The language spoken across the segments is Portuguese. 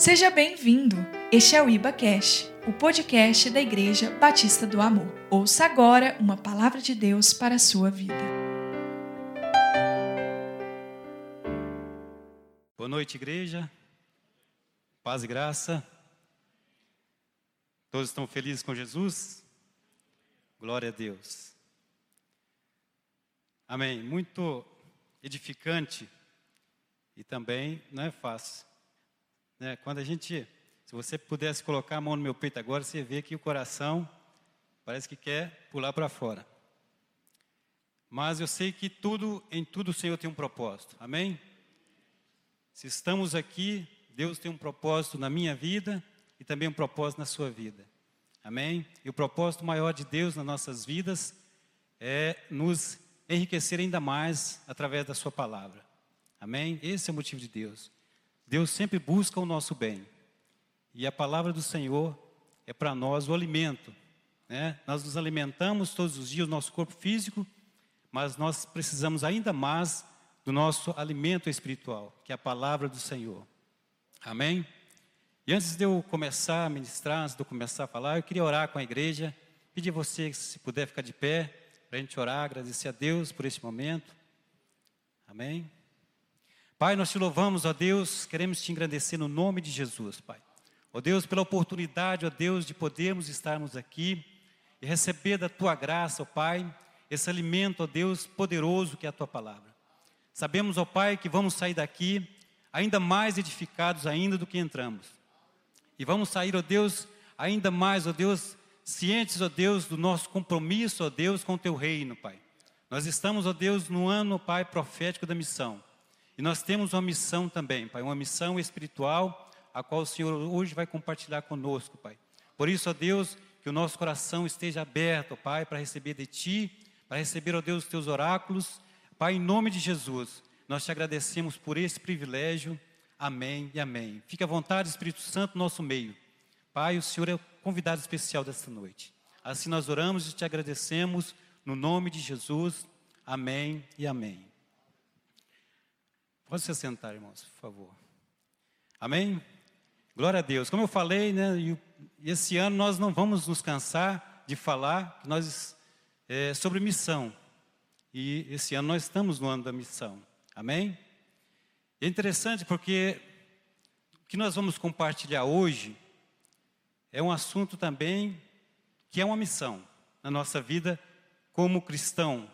Seja bem-vindo. Este é o Iba Cash, o podcast da Igreja Batista do Amor. Ouça agora uma palavra de Deus para a sua vida. Boa noite, igreja. Paz e graça. Todos estão felizes com Jesus? Glória a Deus. Amém. Muito edificante e também não é fácil. Né? Quando a gente, se você pudesse colocar a mão no meu peito agora, você vê que o coração parece que quer pular para fora. Mas eu sei que tudo, em tudo o Senhor tem um propósito. Amém? Se estamos aqui, Deus tem um propósito na minha vida e também um propósito na sua vida. Amém? E o propósito maior de Deus nas nossas vidas é nos enriquecer ainda mais através da sua palavra. Amém? Esse é o motivo de Deus. Deus sempre busca o nosso bem. E a palavra do Senhor é para nós o alimento. Né? Nós nos alimentamos todos os dias, o nosso corpo físico, mas nós precisamos ainda mais do nosso alimento espiritual, que é a palavra do Senhor. Amém? E antes de eu começar a ministrar, antes de eu começar a falar, eu queria orar com a igreja, pedir a você, se puder ficar de pé, para a gente orar, agradecer a Deus por este momento. Amém? Pai, nós te louvamos, ó Deus, queremos te engrandecer no nome de Jesus, Pai. Ó Deus, pela oportunidade, ó Deus, de podermos estarmos aqui e receber da tua graça, ó Pai, esse alimento, ó Deus, poderoso que é a tua palavra. Sabemos, ó Pai, que vamos sair daqui ainda mais edificados ainda do que entramos. E vamos sair, ó Deus, ainda mais, ó Deus, cientes, ó Deus, do nosso compromisso, ó Deus, com o teu reino, Pai. Nós estamos, ó Deus, no ano, Pai, profético da missão. E nós temos uma missão também, Pai, uma missão espiritual, a qual o Senhor hoje vai compartilhar conosco, Pai. Por isso, ó Deus, que o nosso coração esteja aberto, Pai, para receber de Ti, para receber, ó Deus, os Teus oráculos. Pai, em nome de Jesus, nós te agradecemos por esse privilégio. Amém e amém. Fique à vontade, Espírito Santo, no nosso meio. Pai, o Senhor é o convidado especial desta noite. Assim nós oramos e te agradecemos, no nome de Jesus. Amém e amém. Pode se sentar, irmãos, por favor. Amém? Glória a Deus. Como eu falei, né, esse ano nós não vamos nos cansar de falar nós, é, sobre missão. E esse ano nós estamos no ano da missão. Amém? É interessante porque o que nós vamos compartilhar hoje é um assunto também que é uma missão na nossa vida como cristão,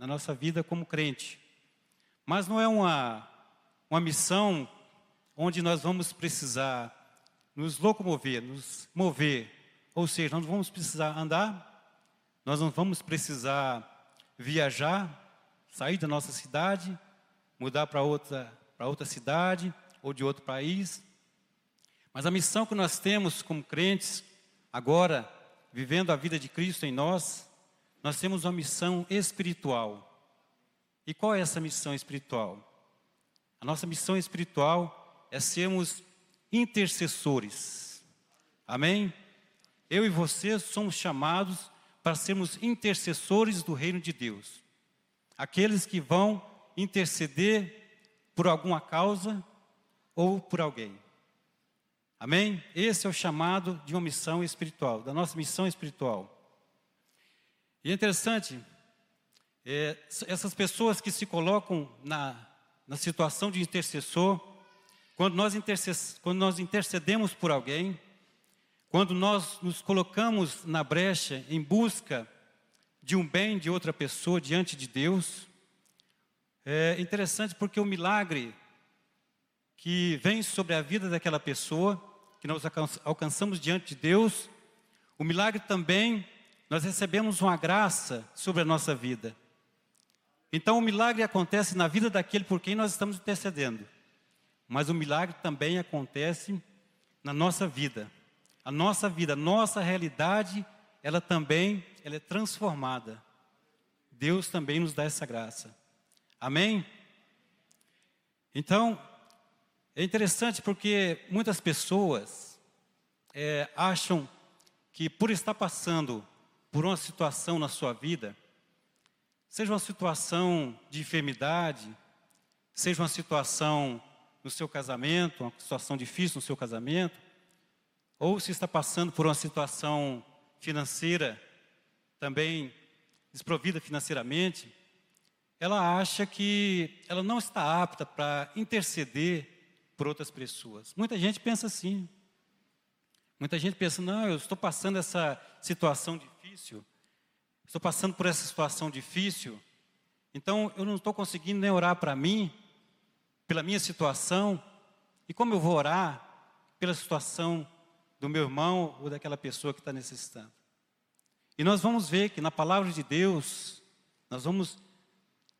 na nossa vida como crente. Mas não é uma uma missão onde nós vamos precisar nos locomover, nos mover. Ou seja, nós não vamos precisar andar, nós não vamos precisar viajar, sair da nossa cidade, mudar para outra, outra cidade ou de outro país. Mas a missão que nós temos como crentes, agora, vivendo a vida de Cristo em nós, nós temos uma missão espiritual. E qual é essa missão espiritual? A nossa missão espiritual é sermos intercessores. Amém? Eu e você somos chamados para sermos intercessores do reino de Deus. Aqueles que vão interceder por alguma causa ou por alguém. Amém? Esse é o chamado de uma missão espiritual, da nossa missão espiritual. E é interessante, é, essas pessoas que se colocam na na situação de intercessor, quando nós, quando nós intercedemos por alguém, quando nós nos colocamos na brecha em busca de um bem de outra pessoa diante de Deus, é interessante porque o milagre que vem sobre a vida daquela pessoa, que nós alcançamos diante de Deus, o milagre também, nós recebemos uma graça sobre a nossa vida. Então o milagre acontece na vida daquele por quem nós estamos intercedendo. Mas o milagre também acontece na nossa vida. A nossa vida, a nossa realidade, ela também ela é transformada. Deus também nos dá essa graça. Amém? Então, é interessante porque muitas pessoas é, acham que por estar passando por uma situação na sua vida, Seja uma situação de enfermidade, seja uma situação no seu casamento, uma situação difícil no seu casamento, ou se está passando por uma situação financeira também desprovida financeiramente, ela acha que ela não está apta para interceder por outras pessoas. Muita gente pensa assim. Muita gente pensa: não, eu estou passando essa situação difícil, estou passando por essa situação difícil, então eu não estou conseguindo nem orar para mim, pela minha situação, e como eu vou orar pela situação do meu irmão ou daquela pessoa que está necessitando. E nós vamos ver que na palavra de Deus, nós vamos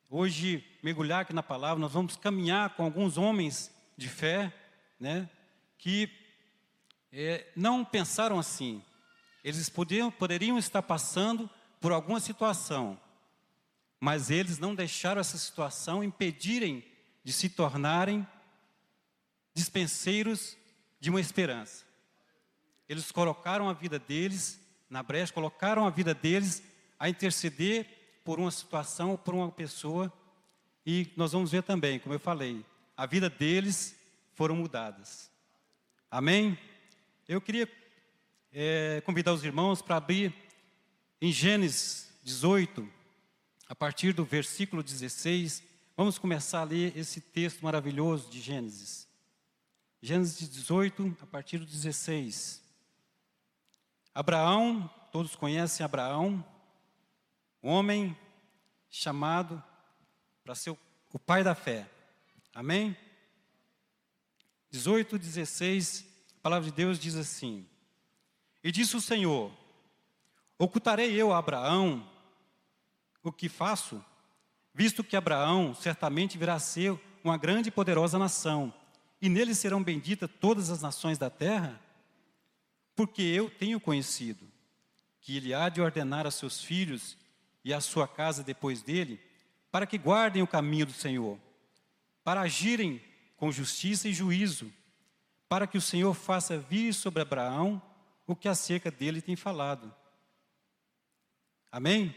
hoje mergulhar aqui na palavra, nós vamos caminhar com alguns homens de fé, né, que é, não pensaram assim. Eles podiam, poderiam estar passando por alguma situação, mas eles não deixaram essa situação impedirem de se tornarem dispenseiros de uma esperança. Eles colocaram a vida deles na brecha, colocaram a vida deles a interceder por uma situação, por uma pessoa, e nós vamos ver também, como eu falei, a vida deles foram mudadas. Amém? Eu queria é, convidar os irmãos para abrir em Gênesis 18, a partir do versículo 16. Vamos começar a ler esse texto maravilhoso de Gênesis. Gênesis 18, a partir do 16. Abraão, todos conhecem Abraão, homem chamado para ser o pai da fé. Amém? 18, 16 palavra de Deus diz assim: E disse o Senhor: Ocultarei eu a Abraão o que faço, visto que Abraão certamente virá a ser uma grande e poderosa nação, e nele serão benditas todas as nações da terra? Porque eu tenho conhecido que ele há de ordenar a seus filhos e a sua casa depois dele, para que guardem o caminho do Senhor, para agirem com justiça e juízo, para que o Senhor faça vir sobre Abraão o que acerca dele tem falado. Amém?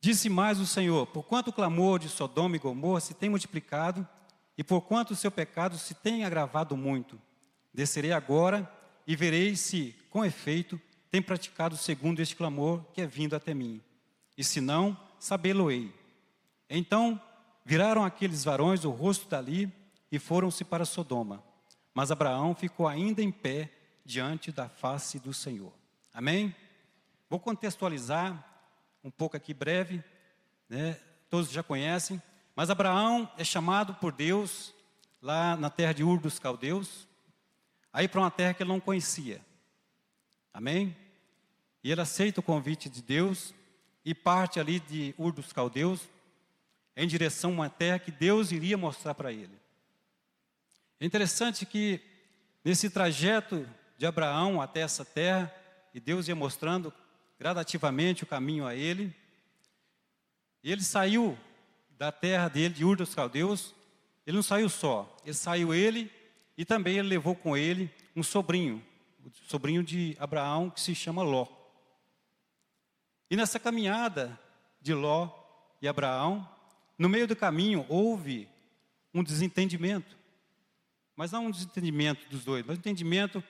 Disse mais o Senhor: Porquanto o clamor de Sodoma e Gomorra se tem multiplicado, e porquanto o seu pecado se tem agravado muito, descerei agora e verei se, com efeito, tem praticado segundo este clamor que é vindo até mim. E se não, sabê-lo-ei. Então viraram aqueles varões o rosto dali e foram-se para Sodoma. Mas Abraão ficou ainda em pé diante da face do Senhor. Amém? Vou contextualizar um pouco aqui breve, né? Todos já conhecem, mas Abraão é chamado por Deus lá na terra de Ur dos Caldeus, aí para uma terra que ele não conhecia. Amém? E ele aceita o convite de Deus e parte ali de Ur dos Caldeus em direção a uma terra que Deus iria mostrar para ele. É interessante que nesse trajeto de Abraão até essa terra, e Deus ia mostrando gradativamente o caminho a ele, ele saiu da terra dele, de Ur dos Caldeus, ele não saiu só, ele saiu ele e também ele levou com ele um sobrinho, sobrinho de Abraão que se chama Ló. E nessa caminhada de Ló e Abraão, no meio do caminho houve um desentendimento. Mas não um desentendimento dos dois, mas um entendimento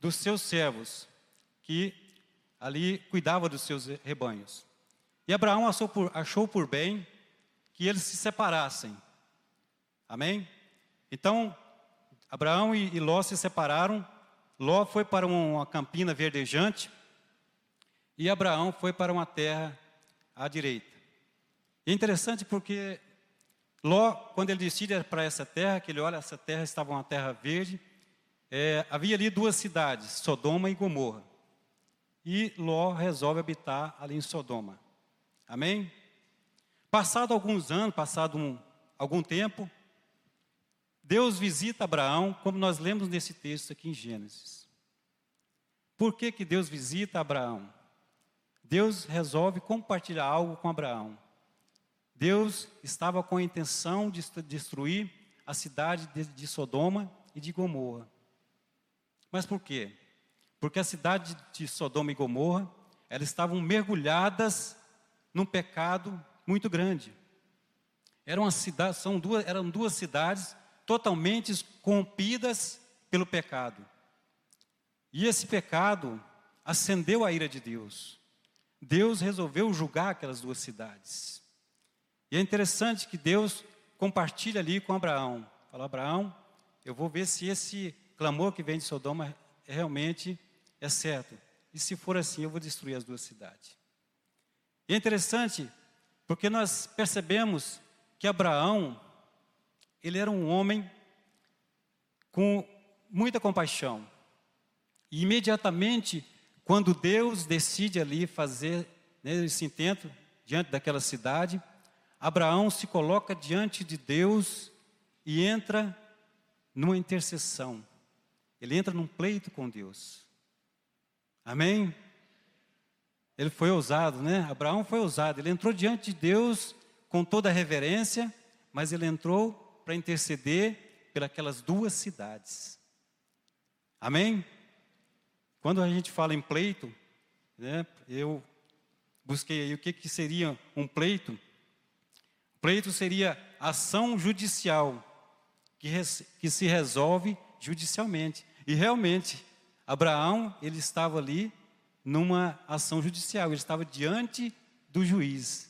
dos seus servos, que ali cuidava dos seus rebanhos. E Abraão achou por, achou por bem que eles se separassem. Amém? Então, Abraão e, e Ló se separaram. Ló foi para uma campina verdejante e Abraão foi para uma terra à direita. É interessante porque Ló, quando ele decide para essa terra, que ele olha, essa terra estava uma terra verde, é, havia ali duas cidades, Sodoma e Gomorra. E Ló resolve habitar ali em Sodoma. Amém? Passado alguns anos, passado um, algum tempo, Deus visita Abraão, como nós lemos nesse texto aqui em Gênesis. Por que, que Deus visita Abraão? Deus resolve compartilhar algo com Abraão. Deus estava com a intenção de destruir a cidade de Sodoma e de Gomorra. Mas por quê? Porque a cidade de Sodoma e Gomorra, elas estavam mergulhadas num pecado muito grande. Era uma cidade, são duas, eram duas cidades totalmente corrompidas pelo pecado. E esse pecado acendeu a ira de Deus. Deus resolveu julgar aquelas duas cidades. E é interessante que Deus compartilha ali com Abraão. Fala, Abraão, eu vou ver se esse clamor que vem de Sodoma realmente é certo. E se for assim, eu vou destruir as duas cidades. E é interessante porque nós percebemos que Abraão, ele era um homem com muita compaixão. E imediatamente, quando Deus decide ali fazer né, esse intento diante daquela cidade, Abraão se coloca diante de Deus e entra numa intercessão. Ele entra num pleito com Deus. Amém? Ele foi ousado, né? Abraão foi ousado. Ele entrou diante de Deus com toda reverência, mas ele entrou para interceder pelas duas cidades. Amém? Quando a gente fala em pleito, né, eu busquei aí o que, que seria um pleito. Pleito seria ação judicial que, que se resolve judicialmente. E realmente, Abraão, ele estava ali numa ação judicial, ele estava diante do juiz.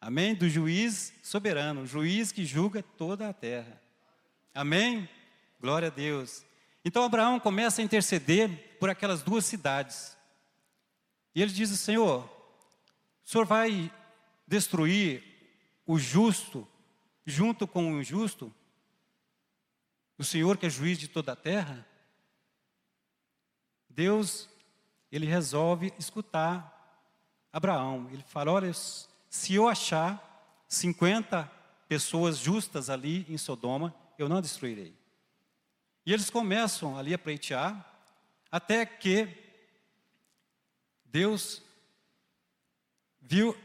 Amém? Do juiz soberano, o juiz que julga toda a terra. Amém? Glória a Deus. Então Abraão começa a interceder por aquelas duas cidades. E ele diz: Senhor, o senhor vai destruir o justo junto com o injusto? O Senhor que é juiz de toda a terra? Deus, ele resolve escutar Abraão. Ele fala: Olha, se eu achar 50 pessoas justas ali em Sodoma, eu não destruirei. E eles começam ali a pleitear, até que Deus viu,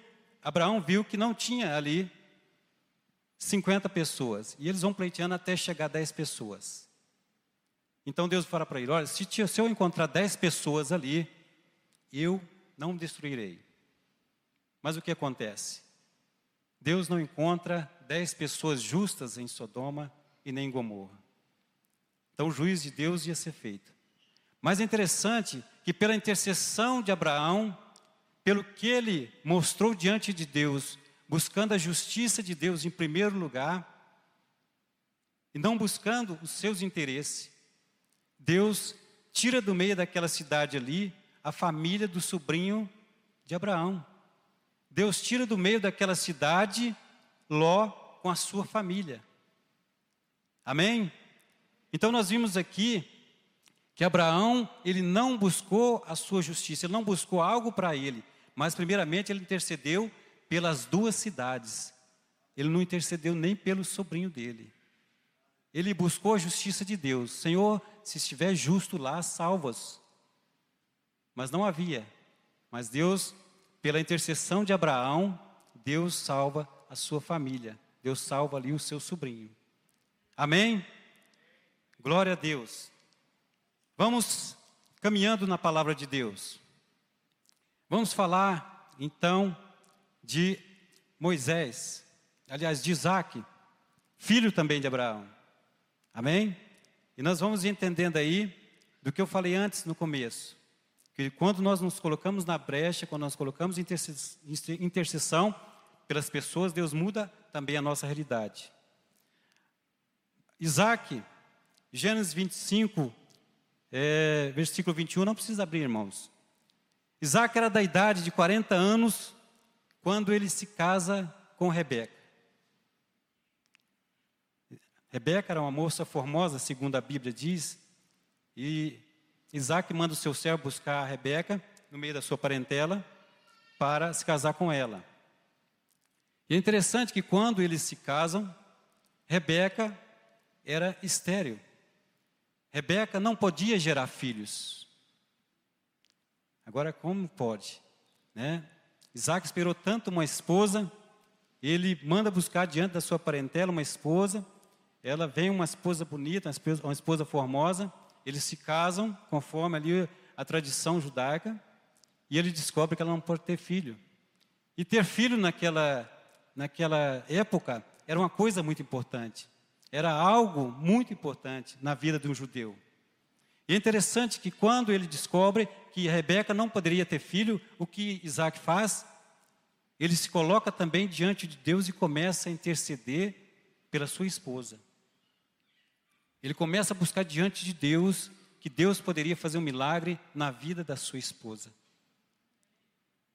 Abraão viu que não tinha ali 50 pessoas. E eles vão pleiteando até chegar a 10 pessoas. Então Deus fala para ele: Olha, se, se eu encontrar 10 pessoas ali, eu não destruirei. Mas o que acontece? Deus não encontra 10 pessoas justas em Sodoma e nem em Gomorra. Então o juízo de Deus ia ser feito. Mas é interessante que pela intercessão de Abraão, pelo que ele mostrou diante de Deus, buscando a justiça de Deus em primeiro lugar, e não buscando os seus interesses, Deus tira do meio daquela cidade ali a família do sobrinho de Abraão. Deus tira do meio daquela cidade Ló com a sua família. Amém? Então nós vimos aqui que Abraão, ele não buscou a sua justiça, ele não buscou algo para ele, mas primeiramente ele intercedeu pelas duas cidades. Ele não intercedeu nem pelo sobrinho dele. Ele buscou a justiça de Deus. Senhor, se estiver justo lá, salvas. Mas não havia. Mas Deus, pela intercessão de Abraão, Deus salva a sua família. Deus salva ali o seu sobrinho. Amém? Glória a Deus. Vamos caminhando na palavra de Deus. Vamos falar então de Moisés, aliás, de Isaac, filho também de Abraão. Amém? E nós vamos entendendo aí do que eu falei antes no começo. Que quando nós nos colocamos na brecha, quando nós colocamos intercessão pelas pessoas, Deus muda também a nossa realidade. Isaac Gênesis 25, é, versículo 21, não precisa abrir, irmãos. Isaac era da idade de 40 anos quando ele se casa com Rebeca. Rebeca era uma moça formosa, segundo a Bíblia diz, e Isaac manda o seu servo buscar a Rebeca no meio da sua parentela para se casar com ela. E é interessante que quando eles se casam, Rebeca era estéril. Rebeca não podia gerar filhos. Agora, como pode? Né? Isaac esperou tanto uma esposa, ele manda buscar diante da sua parentela uma esposa, ela vem uma esposa bonita, uma esposa, formosa, eles se casam conforme ali a tradição judaica, e ele descobre que ela não pode ter filho. E ter filho naquela, naquela época era uma coisa muito importante. Era algo muito importante na vida de um judeu. E é interessante que quando ele descobre que Rebeca não poderia ter filho, o que Isaac faz? Ele se coloca também diante de Deus e começa a interceder pela sua esposa. Ele começa a buscar diante de Deus que Deus poderia fazer um milagre na vida da sua esposa.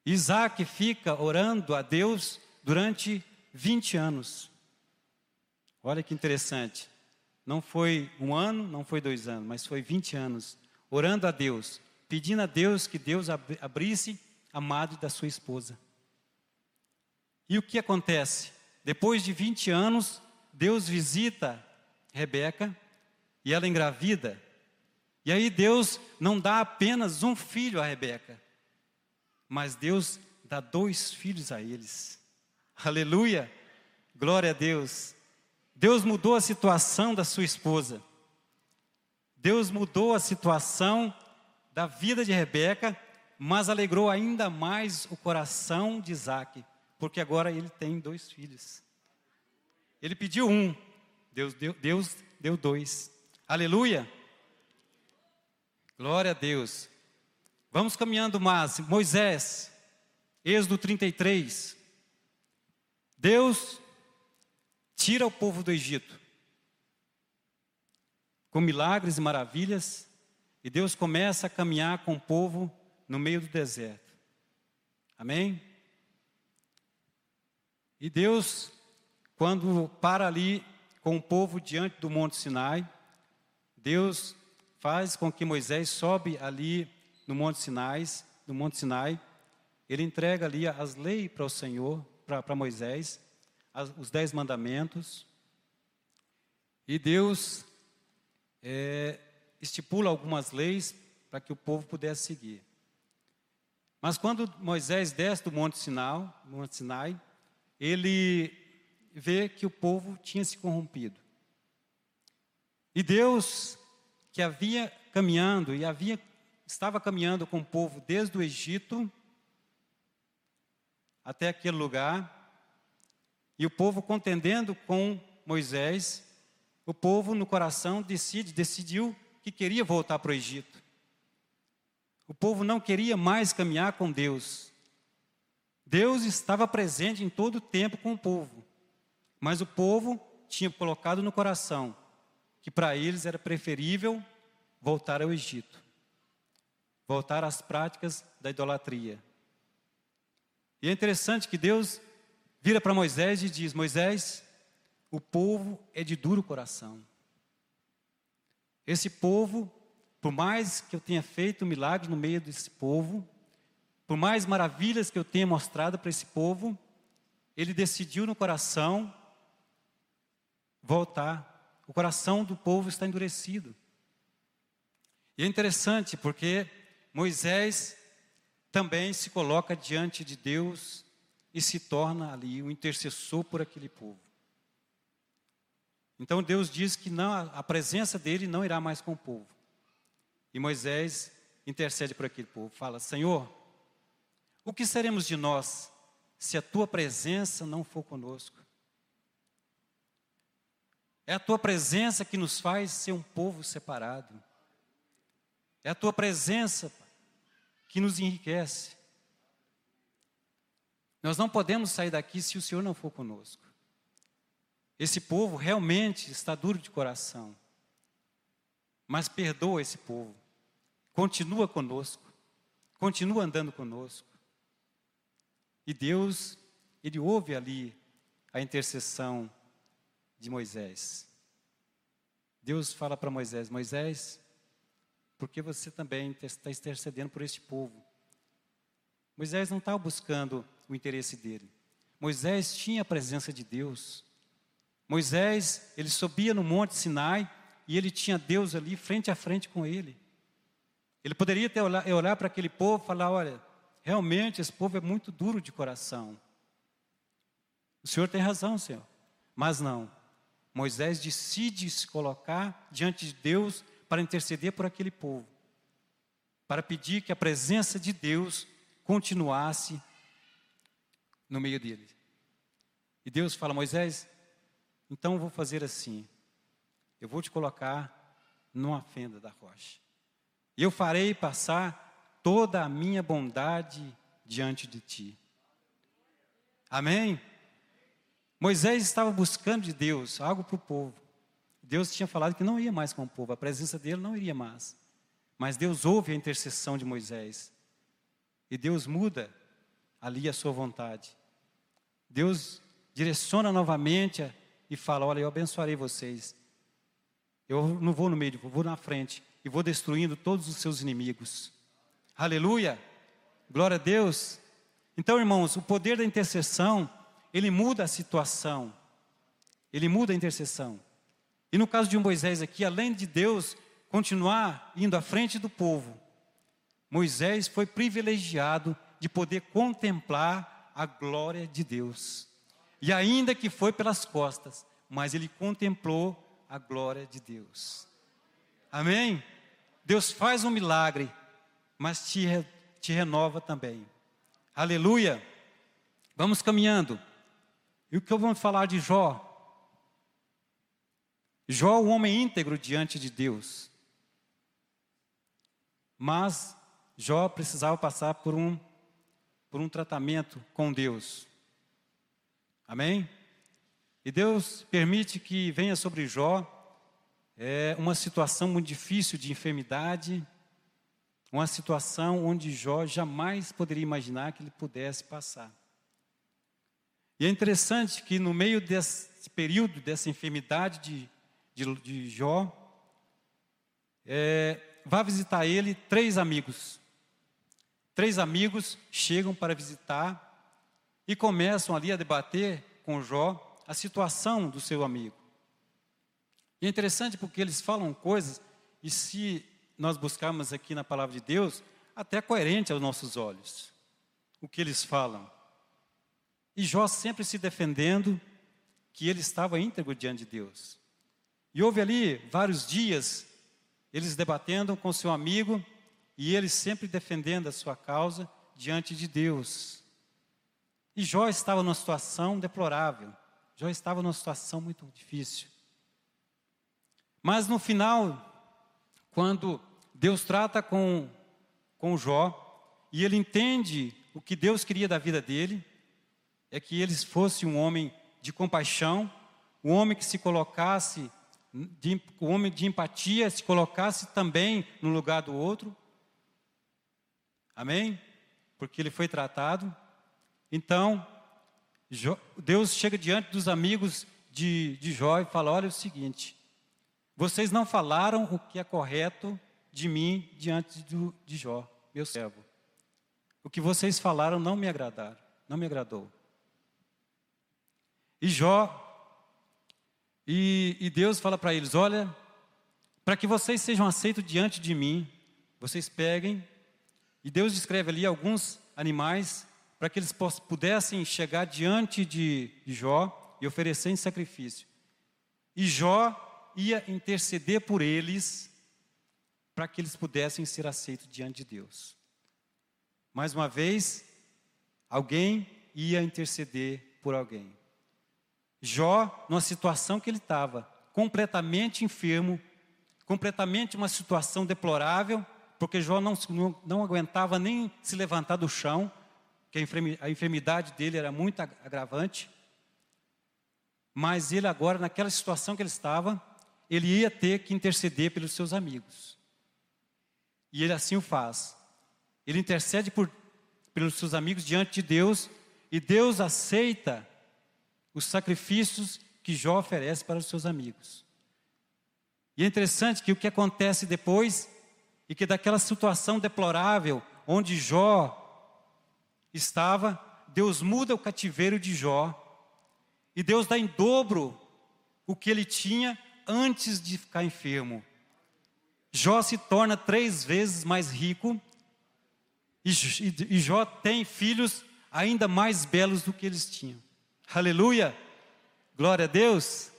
Isaac fica orando a Deus durante 20 anos. Olha que interessante. Não foi um ano, não foi dois anos, mas foi 20 anos, orando a Deus, pedindo a Deus que Deus abrisse a madre da sua esposa. E o que acontece? Depois de 20 anos, Deus visita Rebeca e ela engravida. E aí Deus não dá apenas um filho a Rebeca, mas Deus dá dois filhos a eles. Aleluia! Glória a Deus. Deus mudou a situação da sua esposa. Deus mudou a situação da vida de Rebeca, mas alegrou ainda mais o coração de Isaac, porque agora ele tem dois filhos. Ele pediu um, Deus deu, Deus deu dois. Aleluia! Glória a Deus. Vamos caminhando mais. Moisés, Êxodo 33. Deus tira o povo do Egito com milagres e maravilhas, e Deus começa a caminhar com o povo no meio do deserto. Amém? E Deus, quando para ali com o povo diante do Monte Sinai, Deus faz com que Moisés sobe ali no Monte Sinai, no Monte Sinai, ele entrega ali as leis para o Senhor, para Moisés, as, os dez mandamentos, e Deus é, estipula algumas leis para que o povo pudesse seguir. Mas quando Moisés desce do Monte Sinai, Monte Sinai, ele vê que o povo tinha se corrompido. E Deus, que havia caminhando e havia estava caminhando com o povo desde o Egito até aquele lugar, e o povo contendendo com Moisés, o povo no coração decide, decidiu que queria voltar para o Egito. O povo não queria mais caminhar com Deus. Deus estava presente em todo o tempo com o povo, mas o povo tinha colocado no coração que para eles era preferível voltar ao Egito, voltar às práticas da idolatria. E é interessante que Deus vira para Moisés e diz: Moisés, o povo é de duro coração. Esse povo, por mais que eu tenha feito milagres no meio desse povo, por mais maravilhas que eu tenha mostrado para esse povo, ele decidiu no coração voltar. O coração do povo está endurecido. E é interessante porque Moisés também se coloca diante de Deus e se torna ali o intercessor por aquele povo. Então Deus diz que não, a presença dele não irá mais com o povo. E Moisés intercede por aquele povo, fala: Senhor, o que seremos de nós se a tua presença não for conosco? É a tua presença que nos faz ser um povo separado. É a tua presença que nos enriquece. Nós não podemos sair daqui se o Senhor não for conosco. Esse povo realmente está duro de coração. Mas perdoa esse povo. Continua conosco. Continua andando conosco. E Deus, Ele ouve ali a intercessão de Moisés. Deus fala para Moisés: Moisés, porque você também está intercedendo por este povo. Moisés não estava buscando o interesse dele. Moisés tinha a presença de Deus. Moisés, ele subia no monte Sinai e ele tinha Deus ali frente a frente com ele. Ele poderia ter olhar, olhar para aquele povo e falar: olha, realmente esse povo é muito duro de coração. O Senhor tem razão, Senhor. Mas não. Moisés decide se colocar diante de Deus para interceder por aquele povo, para pedir que a presença de Deus continuasse no meio deles. E Deus fala: Moisés, Então eu vou fazer assim: eu vou te colocar numa fenda da rocha. E eu farei passar toda a minha bondade diante de ti. Amém? Moisés estava buscando de Deus algo para o povo. Deus tinha falado que não ia mais com o povo, a presença dele não iria mais. Mas Deus ouve a intercessão de Moisés. E Deus muda ali a sua vontade. Deus direciona novamente e fala: Olha, eu abençoarei vocês. Eu não vou no meio, eu vou na frente e vou destruindo todos os seus inimigos. Aleluia! Glória a Deus. Então, irmãos, o poder da intercessão, ele muda a situação. Ele muda a intercessão. E no caso de Moisés aqui, além de Deus continuar indo à frente do povo, Moisés foi privilegiado de poder contemplar a glória de Deus. E ainda que foi pelas costas, mas ele contemplou a glória de Deus. Amém? Deus faz um milagre, mas te, te renova também. Aleluia! Vamos caminhando. E o que eu vou falar de Jó? Jó, o homem íntegro diante de Deus. Mas Jó precisava passar por um, por um tratamento com Deus. Amém? E Deus permite que venha sobre Jó é, uma situação muito difícil de enfermidade, uma situação onde Jó jamais poderia imaginar que ele pudesse passar. E é interessante que no meio desse período, dessa enfermidade de de, de Jó, é, vá visitar ele três amigos. Três amigos chegam para visitar e começam ali a debater com Jó a situação do seu amigo. E é interessante porque eles falam coisas, e se nós buscarmos aqui na palavra de Deus, até coerente aos nossos olhos, o que eles falam. E Jó sempre se defendendo que ele estava íntegro diante de Deus. E houve ali vários dias, eles debatendo com seu amigo e ele sempre defendendo a sua causa diante de Deus. E Jó estava numa situação deplorável, Jó estava numa situação muito difícil. Mas no final, quando Deus trata com, com Jó, e ele entende o que Deus queria da vida dele, é que ele fosse um homem de compaixão, um homem que se colocasse de, o homem de empatia se colocasse também no lugar do outro. Amém? Porque ele foi tratado. Então, Deus chega diante dos amigos de, de Jó e fala: Olha o seguinte, vocês não falaram o que é correto de mim diante do, de Jó, meu servo. O que vocês falaram não me agradaram, não me agradou. E Jó e, e Deus fala para eles: Olha, para que vocês sejam aceitos diante de mim, vocês peguem. E Deus descreve ali alguns animais para que eles pudessem chegar diante de, de Jó e oferecer em sacrifício. E Jó ia interceder por eles para que eles pudessem ser aceitos diante de Deus. Mais uma vez, alguém ia interceder por alguém. Jó, numa situação que ele estava, completamente enfermo, completamente uma situação deplorável, porque Jó não, não, não aguentava nem se levantar do chão, que a enfermidade dele era muito agravante. Mas ele agora, naquela situação que ele estava, ele ia ter que interceder pelos seus amigos. E ele assim o faz. Ele intercede por, pelos seus amigos diante de Deus, e Deus aceita os sacrifícios que Jó oferece para os seus amigos. E é interessante que o que acontece depois, e que daquela situação deplorável onde Jó estava, Deus muda o cativeiro de Jó, e Deus dá em dobro o que ele tinha antes de ficar enfermo. Jó se torna três vezes mais rico, e, Jó tem filhos ainda mais belos do que eles tinham. Aleluia! Glória a Deus!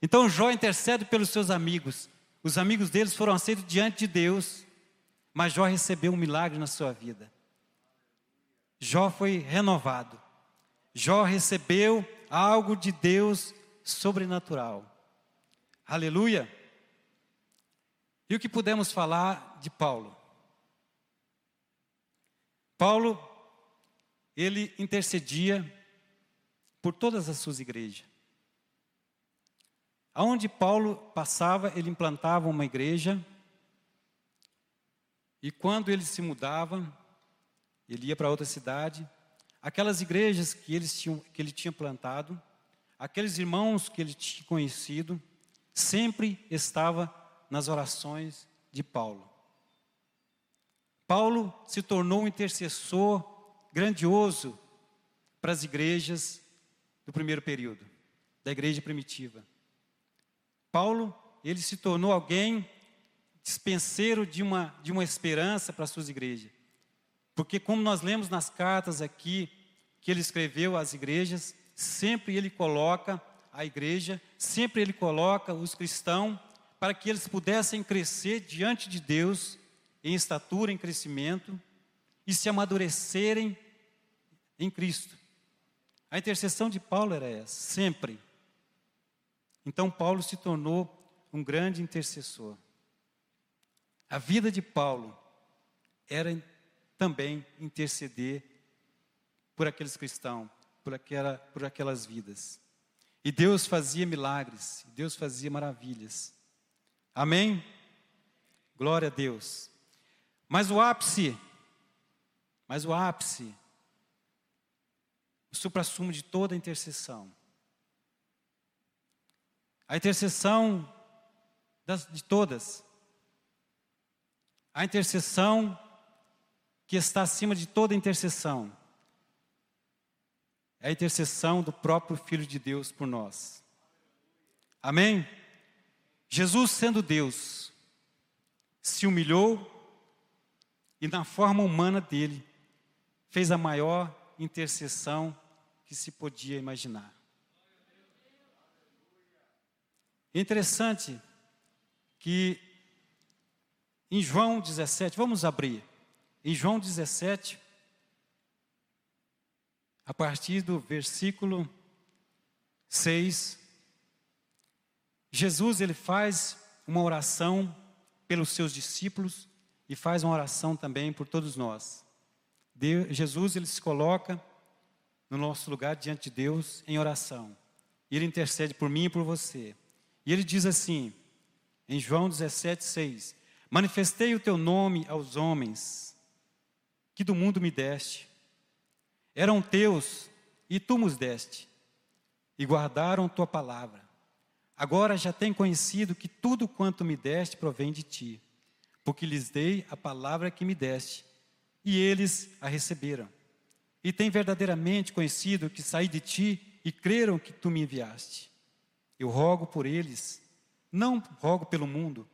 Então Jó intercede pelos seus amigos. Os amigos deles foram aceitos diante de Deus, mas Jó recebeu um milagre na sua vida. Jó foi renovado. Jó recebeu algo de Deus sobrenatural. Aleluia! E o que pudemos falar de Paulo? Paulo, ele intercedia por todas as suas igrejas. Aonde Paulo passava, ele implantava uma igreja. E quando ele se mudava, ele ia para outra cidade, aquelas igrejas que, que ele tinha plantado, aqueles irmãos que ele tinha conhecido, sempre estava nas orações de Paulo. Paulo se tornou um intercessor grandioso para as igrejas do primeiro período, da igreja primitiva. Paulo, ele se tornou alguém dispenseiro de uma, de uma esperança para as suas igrejas. Porque, como nós lemos nas cartas aqui que ele escreveu às igrejas, sempre ele coloca a igreja, sempre ele coloca os cristãos para que eles pudessem crescer diante de Deus em estatura, em crescimento e se amadurecerem em Cristo. A intercessão de Paulo era essa, sempre. Então Paulo se tornou um grande intercessor. A vida de Paulo era também interceder por aqueles cristãos, por, aquela, por aquelas vidas. E Deus fazia milagres, Deus fazia maravilhas. Amém? Glória a Deus. Mas o ápice, mas o ápice, o suprassumo de toda intercessão. A intercessão das, de todas. A intercessão que está acima de toda intercessão. É a intercessão do próprio Filho de Deus por nós. Amém? Jesus, sendo Deus, se humilhou e, na forma humana dele, fez a maior intercessão que se podia imaginar. Interessante que em João 17, vamos abrir, em João 17, a partir do versículo 6, Jesus ele faz uma oração pelos seus discípulos e faz uma oração também por todos nós. Deus, Jesus ele se coloca no nosso lugar diante de Deus em oração. E ele intercede por mim e por você. E ele diz assim, em João 17, 6: Manifestei o teu nome aos homens, que do mundo me deste. Eram teus, e tu nos deste, e guardaram tua palavra. Agora já têm conhecido que tudo quanto me deste provém de ti, porque lhes dei a palavra que me deste, e eles a receberam. E têm verdadeiramente conhecido que saí de ti e creram que tu me enviaste. Eu rogo por eles, não rogo pelo mundo,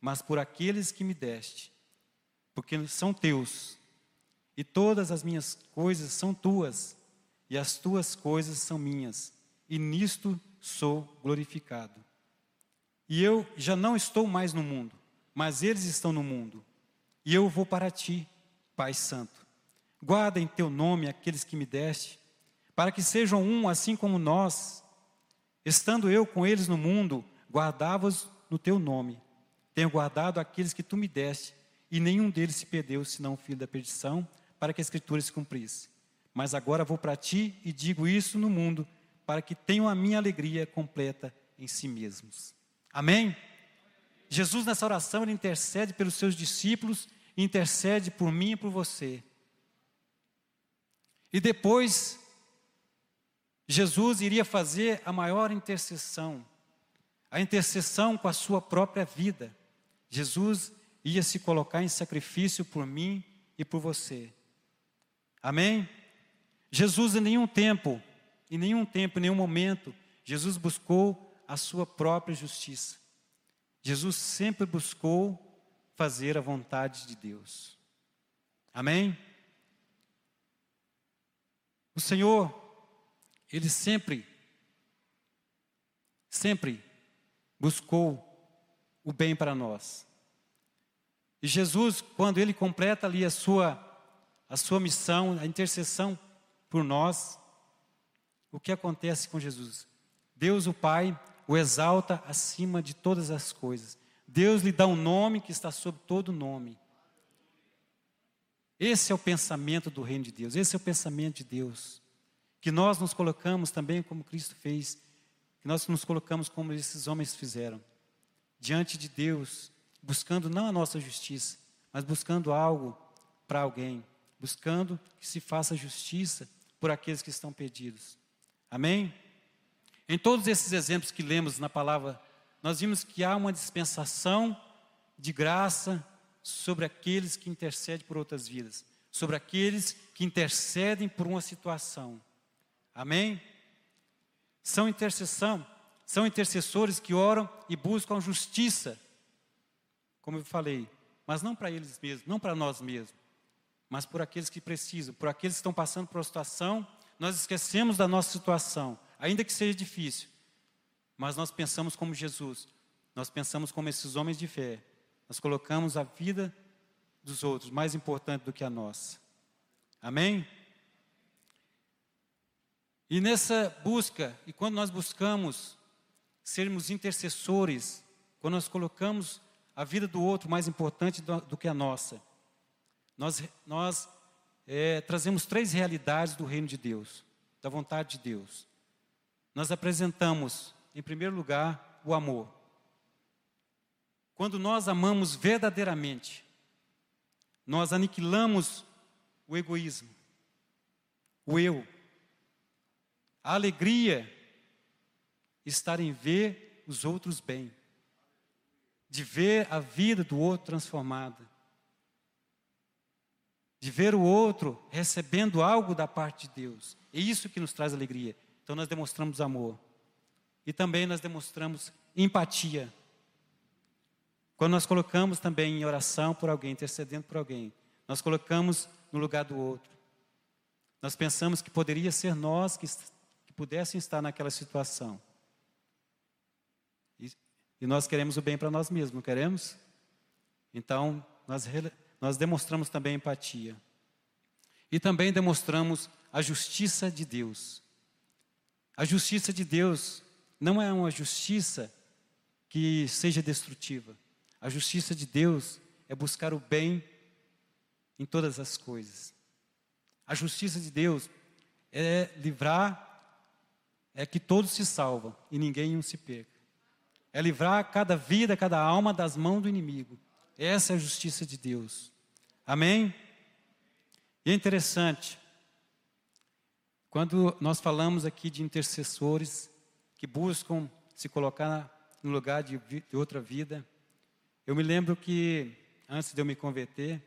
mas por aqueles que me deste, porque são teus, e todas as minhas coisas são tuas, e as tuas coisas são minhas, e nisto sou glorificado. E eu já não estou mais no mundo, mas eles estão no mundo. E eu vou para ti, Pai Santo. Guarda em teu nome aqueles que me deste, para que sejam um assim como nós. Estando eu com eles no mundo, guardava-os no teu nome. Tenho guardado aqueles que tu me deste, e nenhum deles se perdeu, senão o filho da perdição, para que a escritura se cumprisse. Mas agora vou para ti e digo isso no mundo, para que tenham a minha alegria completa em si mesmos. Amém? Jesus, nessa oração, ele intercede pelos seus discípulos, intercede por mim e por você. E depois, Jesus iria fazer a maior intercessão, a intercessão com a sua própria vida. Jesus ia se colocar em sacrifício por mim e por você. Amém? Jesus, em nenhum tempo, em nenhum tempo, em nenhum momento, Jesus buscou a sua própria justiça. Jesus sempre buscou fazer a vontade de Deus. Amém? O Senhor, Ele sempre, sempre buscou o bem para nós. E Jesus, quando Ele completa ali a sua, a sua missão, a intercessão por nós, o que acontece com Jesus? Deus, o Pai, o exalta acima de todas as coisas. Deus lhe dá um nome que está sobre todo nome. Esse é o pensamento do reino de Deus, esse é o pensamento de Deus. Que nós nos colocamos também como Cristo fez, que nós nos colocamos como esses homens fizeram, diante de Deus, buscando não a nossa justiça, mas buscando algo para alguém, buscando que se faça justiça por aqueles que estão perdidos. Amém? Em todos esses exemplos que lemos na palavra, nós vimos que há uma dispensação de graça sobre aqueles que intercedem por outras vidas, sobre aqueles que intercedem por uma situação. Amém? São intercessão, são intercessores que oram e buscam justiça, como eu falei, mas não para eles mesmos, não para nós mesmos, mas por aqueles que precisam, por aqueles que estão passando por uma situação, nós esquecemos da nossa situação, ainda que seja difícil, mas nós pensamos como Jesus, nós pensamos como esses homens de fé, nós colocamos a vida dos outros mais importante do que a nossa. Amém? E nessa busca, e quando nós buscamos sermos intercessores, quando nós colocamos a vida do outro mais importante do, do que a nossa, nós, nós é, trazemos três realidades do reino de Deus, da vontade de Deus. Nós apresentamos, em primeiro lugar, o amor. Quando nós amamos verdadeiramente, nós aniquilamos o egoísmo, o eu. A alegria está em ver os outros bem, de ver a vida do outro transformada, de ver o outro recebendo algo da parte de Deus. É isso que nos traz alegria. Então nós demonstramos amor. E também nós demonstramos empatia. Quando nós colocamos também em oração por alguém, intercedendo por alguém, nós colocamos no lugar do outro. Nós pensamos que poderia ser nós que, que pudessem estar naquela situação. E, e nós queremos o bem para nós mesmos, não queremos? Então, nós, nós demonstramos também empatia. E também demonstramos a justiça de Deus. A justiça de Deus não é uma justiça que seja destrutiva. A justiça de Deus é buscar o bem em todas as coisas. A justiça de Deus é livrar, é que todos se salvam e ninguém se perca. É livrar cada vida, cada alma das mãos do inimigo. Essa é a justiça de Deus. Amém? E é interessante, quando nós falamos aqui de intercessores que buscam se colocar no lugar de, de outra vida, eu me lembro que, antes de eu me converter,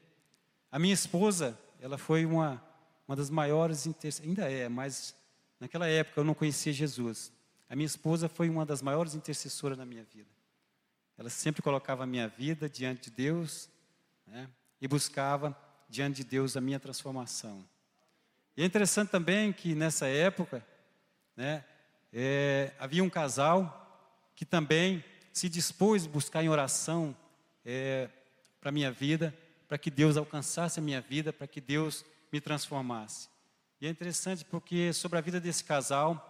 a minha esposa, ela foi uma, uma das maiores, ainda é, mas naquela época eu não conhecia Jesus. A minha esposa foi uma das maiores intercessoras na minha vida. Ela sempre colocava a minha vida diante de Deus né, e buscava diante de Deus a minha transformação. E é interessante também que nessa época, né, é, havia um casal que também se dispôs a buscar em oração é, para a minha vida, para que Deus alcançasse a minha vida, para que Deus me transformasse. E é interessante porque sobre a vida desse casal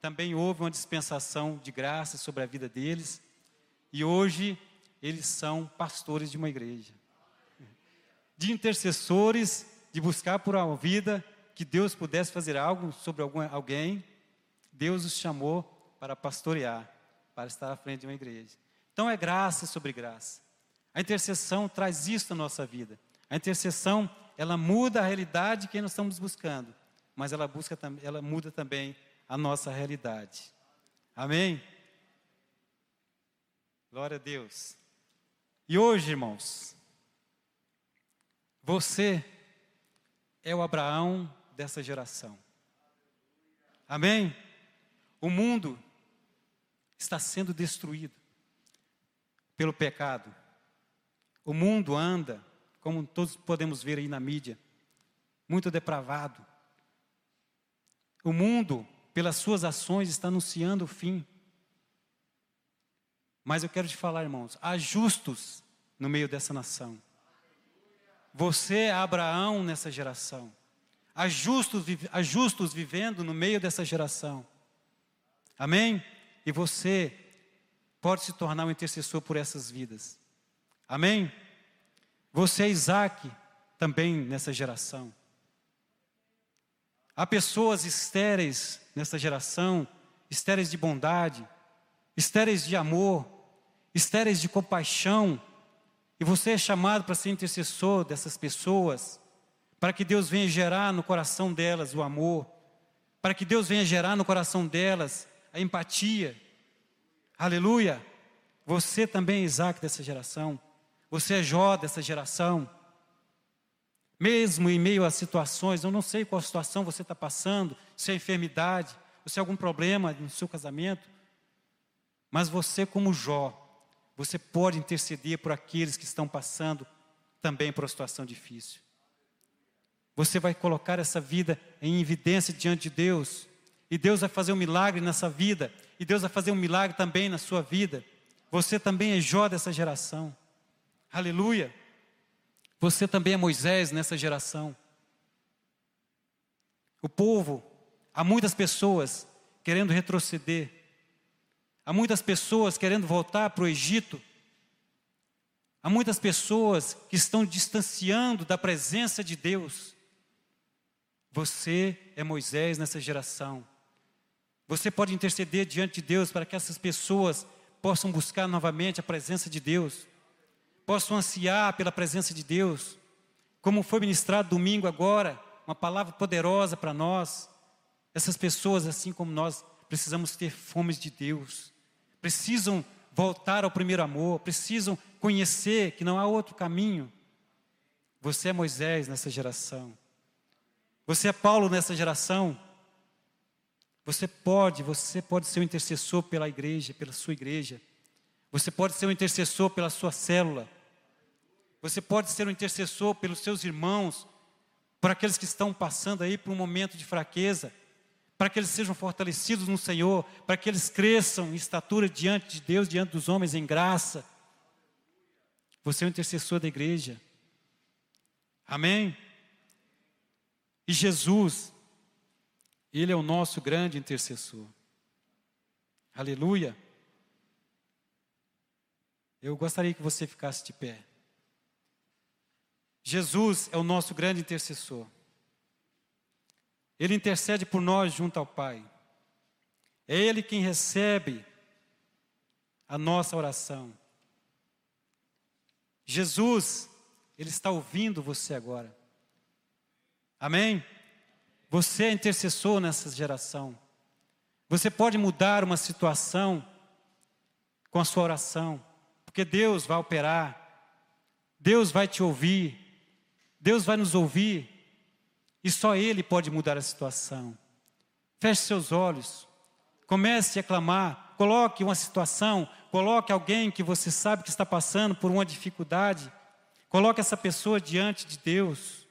também houve uma dispensação de graça sobre a vida deles, e hoje eles são pastores de uma igreja. De intercessores, de buscar por uma vida que Deus pudesse fazer algo sobre algum, alguém, Deus os chamou para pastorear, para estar à frente de uma igreja. Então é graça sobre graça. A intercessão traz isso na nossa vida. A intercessão, ela muda a realidade que nós estamos buscando, mas ela busca ela muda também a nossa realidade. Amém? Glória a Deus. E hoje, irmãos, você é o Abraão dessa geração. Amém? O mundo está sendo destruído pelo pecado. O mundo anda, como todos podemos ver aí na mídia, muito depravado. O mundo, pelas suas ações, está anunciando o fim. Mas eu quero te falar, irmãos, há justos no meio dessa nação. Você é Abraão nessa geração. Há justos, há justos vivendo no meio dessa geração. Amém? E você pode se tornar um intercessor por essas vidas. Amém? Você é Isaac também nessa geração. Há pessoas estéreis nessa geração, estéreis de bondade, estéreis de amor, estéreis de compaixão, e você é chamado para ser intercessor dessas pessoas, para que Deus venha gerar no coração delas o amor, para que Deus venha gerar no coração delas a empatia. Aleluia! Você também é Isaac dessa geração, você é Jó dessa geração. Mesmo em meio a situações, eu não sei qual situação você está passando, se é enfermidade, ou se é algum problema no seu casamento, mas você, como Jó, você pode interceder por aqueles que estão passando também por uma situação difícil. Você vai colocar essa vida em evidência diante de Deus, e Deus vai fazer um milagre nessa vida, e Deus vai fazer um milagre também na sua vida. Você também é Jó dessa geração. Aleluia. Você também é Moisés nessa geração. O povo, há muitas pessoas querendo retroceder, há muitas pessoas querendo voltar para o Egito, há muitas pessoas que estão distanciando da presença de Deus. Você é Moisés nessa geração. Você pode interceder diante de Deus para que essas pessoas possam buscar novamente a presença de Deus, possam ansiar pela presença de Deus, como foi ministrado domingo agora, uma palavra poderosa para nós. Essas pessoas, assim como nós, precisamos ter fome de Deus, precisam voltar ao primeiro amor, precisam conhecer que não há outro caminho. Você é Moisés nessa geração. Você é Paulo nessa geração. Você pode, você pode ser um intercessor pela igreja, pela sua igreja. Você pode ser um intercessor pela sua célula. Você pode ser um intercessor pelos seus irmãos, por aqueles que estão passando aí por um momento de fraqueza, para que eles sejam fortalecidos no Senhor, para que eles cresçam em estatura diante de Deus, diante dos homens em graça. Você é um intercessor da igreja. Amém? E Jesus, Ele é o nosso grande intercessor. Aleluia. Eu gostaria que você ficasse de pé. Jesus é o nosso grande intercessor. Ele intercede por nós junto ao Pai. É Ele quem recebe a nossa oração. Jesus, Ele está ouvindo você agora. Amém? Você é intercessor nessa geração. Você pode mudar uma situação com a sua oração, porque Deus vai operar, Deus vai te ouvir, Deus vai nos ouvir, e só Ele pode mudar a situação. Feche seus olhos, comece a clamar, coloque uma situação, coloque alguém que você sabe que está passando por uma dificuldade, coloque essa pessoa diante de Deus.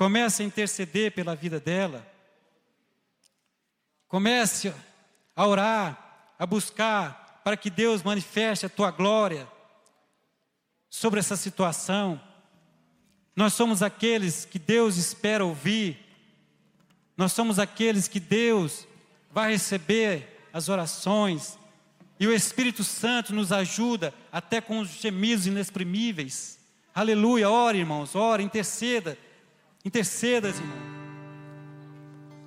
Comece a interceder pela vida dela. Comece a orar, a buscar para que Deus manifeste a tua glória sobre essa situação. Nós somos aqueles que Deus espera ouvir. Nós somos aqueles que Deus vai receber as orações. E o Espírito Santo nos ajuda até com os gemidos inexprimíveis. Aleluia, ore, irmãos, ore, interceda Intercedas, irmão.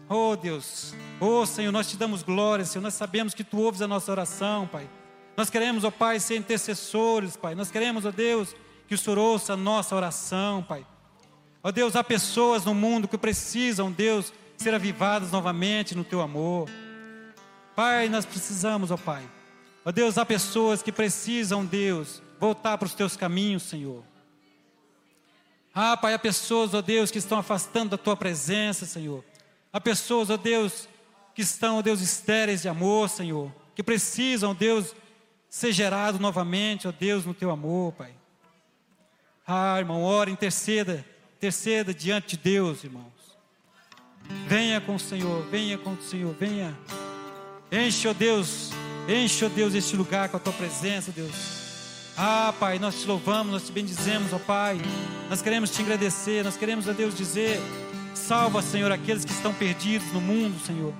Oh Deus, oh Senhor, nós te damos glória, Senhor. Nós sabemos que tu ouves a nossa oração, Pai. Nós queremos, ó oh, Pai, ser intercessores, Pai. Nós queremos, ó oh, Deus, que o Senhor ouça a nossa oração, Pai. Ó oh, Deus, há pessoas no mundo que precisam, Deus, ser avivadas novamente no teu amor. Pai, nós precisamos, ó Pai. Ó Deus, há pessoas que precisam, Deus, voltar para os teus caminhos, Senhor. Ah, Pai, há pessoas, ó Deus, que estão afastando da tua presença, Senhor. Há pessoas, ó Deus, que estão, ó Deus, estéreis de amor, Senhor. Que precisam, ó Deus, ser gerado novamente, ó Deus, no teu amor, Pai. Ah, irmão, ora, interceda, interceda diante de Deus, irmãos. Venha com o Senhor, venha com o Senhor, venha. Enche, ó Deus, enche, ó Deus, este lugar com a tua presença, Deus. Ah, Pai, nós te louvamos, nós te bendizemos, ó Pai. Nós queremos te agradecer, nós queremos a Deus dizer: salva, Senhor, aqueles que estão perdidos no mundo, Senhor.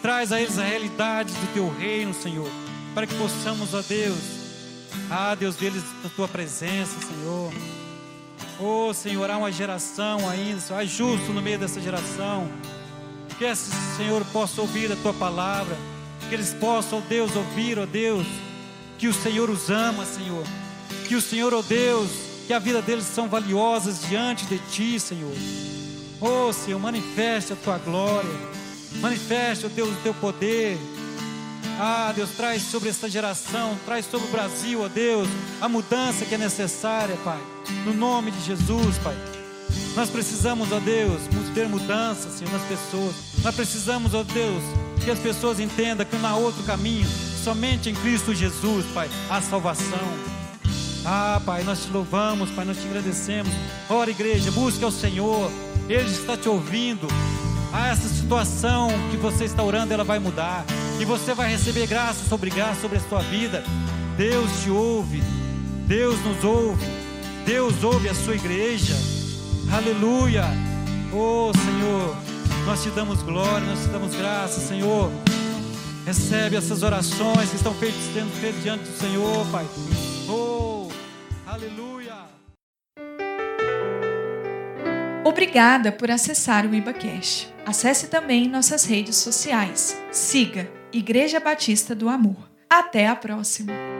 traz a eles a realidade do teu reino, Senhor, para que possamos, ó Deus, ah, Deus, deles na tua presença, Senhor. Oh, Senhor, há uma geração ainda, Senhor, há justo no meio dessa geração. Que esse Senhor possa ouvir a tua palavra, que eles possam, ó Deus, ouvir, ó Deus, que o Senhor os ama, Senhor. Que o Senhor, ó Deus, que a vida deles são valiosas diante de ti, Senhor. Oh, Senhor, manifeste a tua glória. Manifeste, ó Deus, o teu poder. Ah, Deus, traz sobre esta geração, traz sobre o Brasil, ó Deus, a mudança que é necessária, Pai. No nome de Jesus, Pai. Nós precisamos, ó Deus, ter mudança, Senhor, nas pessoas. Nós precisamos, ó Deus, que as pessoas entendam que não há outro caminho, somente em Cristo Jesus, Pai, há salvação. Ah, Pai, nós te louvamos, Pai, nós te agradecemos. Ora, igreja, busque ao Senhor, Ele está te ouvindo. Ah, essa situação que você está orando, ela vai mudar. E você vai receber graça sobre graça sobre a sua vida. Deus te ouve. Deus nos ouve. Deus ouve a sua igreja. Aleluia. Oh, Senhor, nós te damos glória, nós te damos graça, Senhor. Recebe essas orações que estão feitas, sendo feitas diante do Senhor, Pai. Oh, aleluia. Obrigada por acessar o IbaCast. Acesse também nossas redes sociais. Siga Igreja Batista do Amor. Até a próxima!